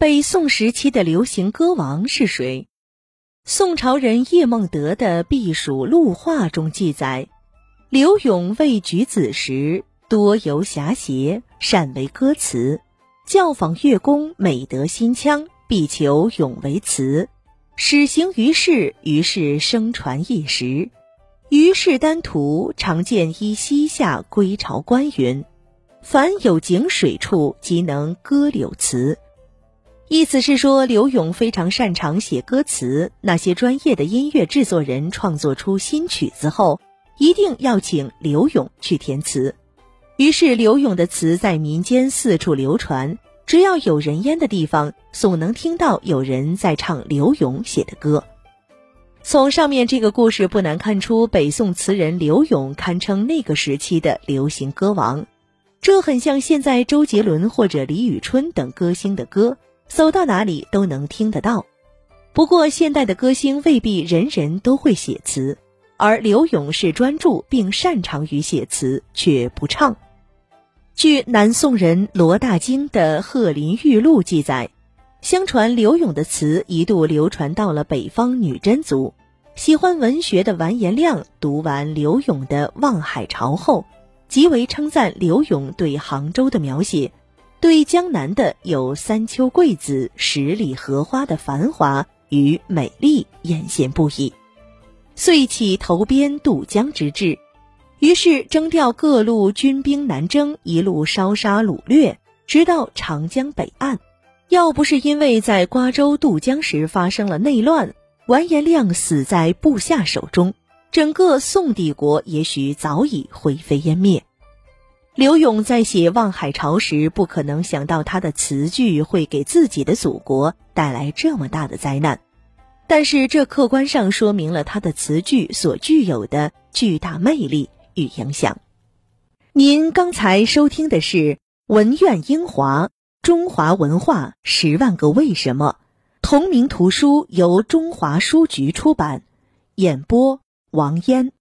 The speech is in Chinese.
北宋时期的流行歌王是谁？宋朝人叶梦得的《避暑录话》中记载，刘永未举子时，多游侠邪，善为歌词，教坊乐工美得新腔，必求咏为词。始行于世，于是声传一时。于是丹徒常见依西夏归巢关云，凡有井水处，即能歌柳词。意思是说，刘永非常擅长写歌词。那些专业的音乐制作人创作出新曲子后，一定要请刘永去填词。于是，刘永的词在民间四处流传。只要有人烟的地方，总能听到有人在唱刘永写的歌。从上面这个故事不难看出，北宋词人刘永堪称那个时期的流行歌王。这很像现在周杰伦或者李宇春等歌星的歌，走到哪里都能听得到。不过，现代的歌星未必人人都会写词，而刘永是专注并擅长于写词，却不唱。据南宋人罗大经的《鹤林玉录》记载，相传刘永的词一度流传到了北方女真族。喜欢文学的完颜亮读完刘永的《望海潮》后，极为称赞刘永对杭州的描写，对江南的有三秋桂子、十里荷花的繁华与美丽艳羡不已，遂起投鞭渡江之志。于是征调各路军兵南征，一路烧杀掳掠，直到长江北岸。要不是因为在瓜州渡江时发生了内乱，完颜亮死在部下手中，整个宋帝国也许早已灰飞烟灭。刘永在写《望海潮》时，不可能想到他的词句会给自己的祖国带来这么大的灾难，但是这客观上说明了他的词句所具有的巨大魅力。与影响。您刚才收听的是《文苑英华中华文化十万个为什么》同名图书，由中华书局出版，演播王嫣。